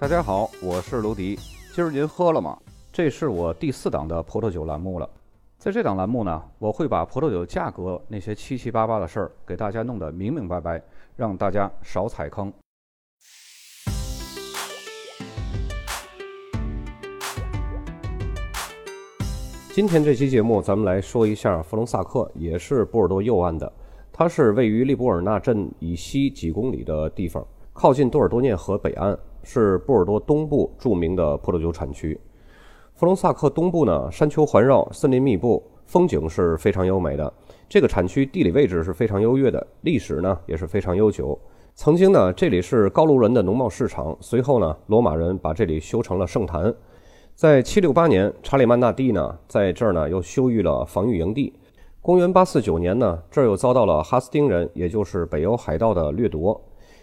大家好，我是卢迪。今儿您喝了吗？这是我第四档的葡萄酒栏目了。在这档栏目呢，我会把葡萄酒价格那些七七八八的事儿给大家弄得明明白白，让大家少踩坑。今天这期节目，咱们来说一下弗隆萨克，也是波尔多右岸的。它是位于利波尔纳镇以西几公里的地方，靠近多尔多涅河北岸。是波尔多东部著名的葡萄酒产区。弗隆萨克东部呢，山丘环绕，森林密布，风景是非常优美的。这个产区地理位置是非常优越的，历史呢也是非常悠久。曾经呢，这里是高卢人的农贸市场，随后呢，罗马人把这里修成了圣坛。在768年，查理曼大帝呢，在这儿呢又修育了防御营地。公元849年呢，这儿又遭到了哈斯丁人，也就是北欧海盗的掠夺。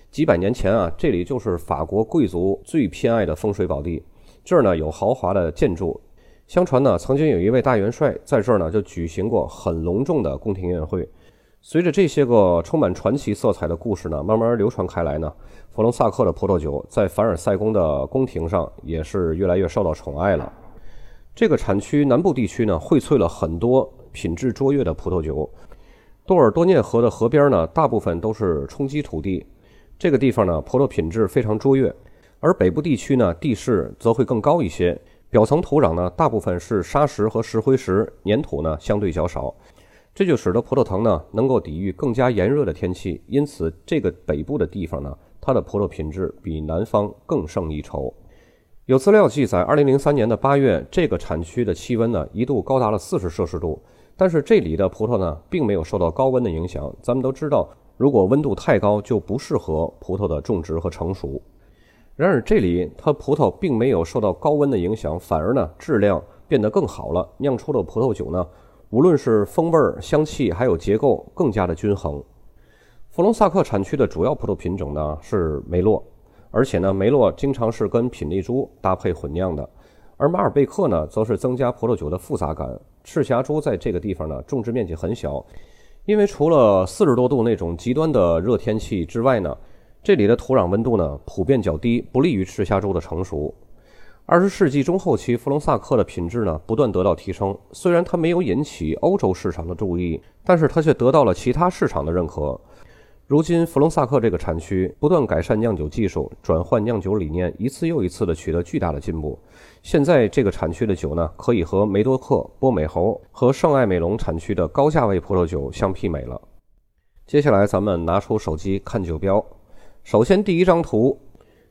几百年前啊，这里就是法国贵族最偏爱的风水宝地。这儿呢有豪华的建筑，相传呢曾经有一位大元帅在这儿呢就举行过很隆重的宫廷宴会。随着这些个充满传奇色彩的故事呢慢慢流传开来呢，弗隆萨克的葡萄酒在凡尔赛宫的宫廷上也是越来越受到宠爱了。这个产区南部地区呢荟萃了很多品质卓越的葡萄酒。多尔多涅河的河边呢大部分都是冲积土地。这个地方呢，葡萄品质非常卓越，而北部地区呢，地势则会更高一些，表层土壤呢，大部分是沙石和石灰石，粘土呢相对较少，这就使得葡萄藤呢能够抵御更加炎热的天气，因此这个北部的地方呢，它的葡萄品质比南方更胜一筹。有资料记载，二零零三年的八月，这个产区的气温呢一度高达了四十摄氏度，但是这里的葡萄呢并没有受到高温的影响。咱们都知道。如果温度太高，就不适合葡萄的种植和成熟。然而，这里它葡萄并没有受到高温的影响，反而呢质量变得更好了。酿出的葡萄酒呢，无论是风味、香气，还有结构，更加的均衡。弗隆萨克产区的主要葡萄品种呢是梅洛，而且呢梅洛经常是跟品丽珠搭配混酿的。而马尔贝克呢，则是增加葡萄酒的复杂感。赤霞珠在这个地方呢种植面积很小。因为除了四十多度那种极端的热天气之外呢，这里的土壤温度呢普遍较低，不利于赤霞珠的成熟。二十世纪中后期，弗隆萨克的品质呢不断得到提升。虽然它没有引起欧洲市场的注意，但是它却得到了其他市场的认可。如今，弗隆萨克这个产区不断改善酿酒技术，转换酿酒理念，一次又一次地取得巨大的进步。现在，这个产区的酒呢，可以和梅多克、波美侯和圣艾美隆产区的高价位葡萄酒相媲美了。接下来，咱们拿出手机看酒标。首先，第一张图，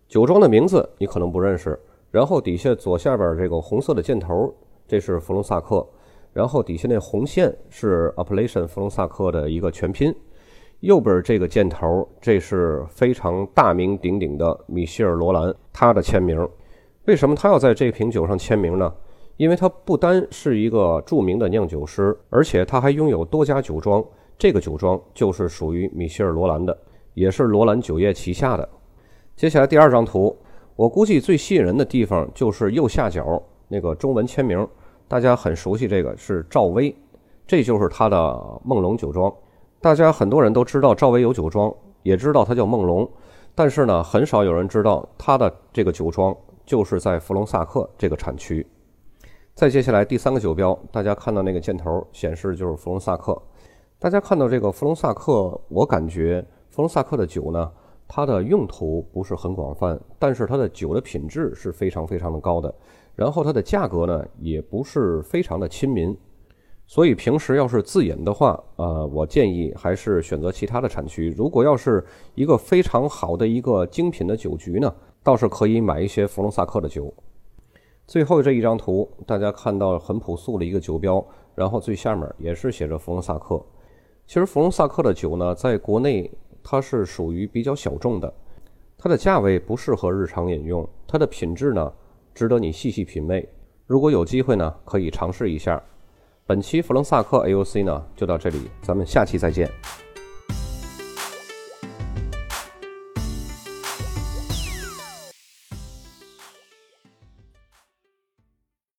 酒庄的名字你可能不认识。然后底下左下边这个红色的箭头，这是弗隆萨克。然后底下那红线是 Appellation 弗隆萨克的一个全拼。右边这个箭头，这是非常大名鼎鼎的米歇尔·罗兰，他的签名。为什么他要在这瓶酒上签名呢？因为他不单是一个著名的酿酒师，而且他还拥有多家酒庄。这个酒庄就是属于米歇尔·罗兰的，也是罗兰酒业旗下的。接下来第二张图，我估计最吸引人的地方就是右下角那个中文签名，大家很熟悉，这个是赵薇，这就是他的梦龙酒庄。大家很多人都知道赵薇有酒庄，也知道她叫梦龙，但是呢，很少有人知道她的这个酒庄就是在弗隆萨克这个产区。再接下来第三个酒标，大家看到那个箭头显示就是弗隆萨克。大家看到这个弗隆萨克，我感觉弗隆萨克的酒呢，它的用途不是很广泛，但是它的酒的品质是非常非常的高的，然后它的价格呢也不是非常的亲民。所以平时要是自饮的话，呃，我建议还是选择其他的产区。如果要是一个非常好的一个精品的酒局呢，倒是可以买一些弗隆萨克的酒。最后这一张图，大家看到很朴素的一个酒标，然后最下面也是写着弗隆萨克。其实弗隆萨克的酒呢，在国内它是属于比较小众的，它的价位不适合日常饮用，它的品质呢，值得你细细品味。如果有机会呢，可以尝试一下。本期弗隆萨克 AOC 呢就到这里，咱们下期再见。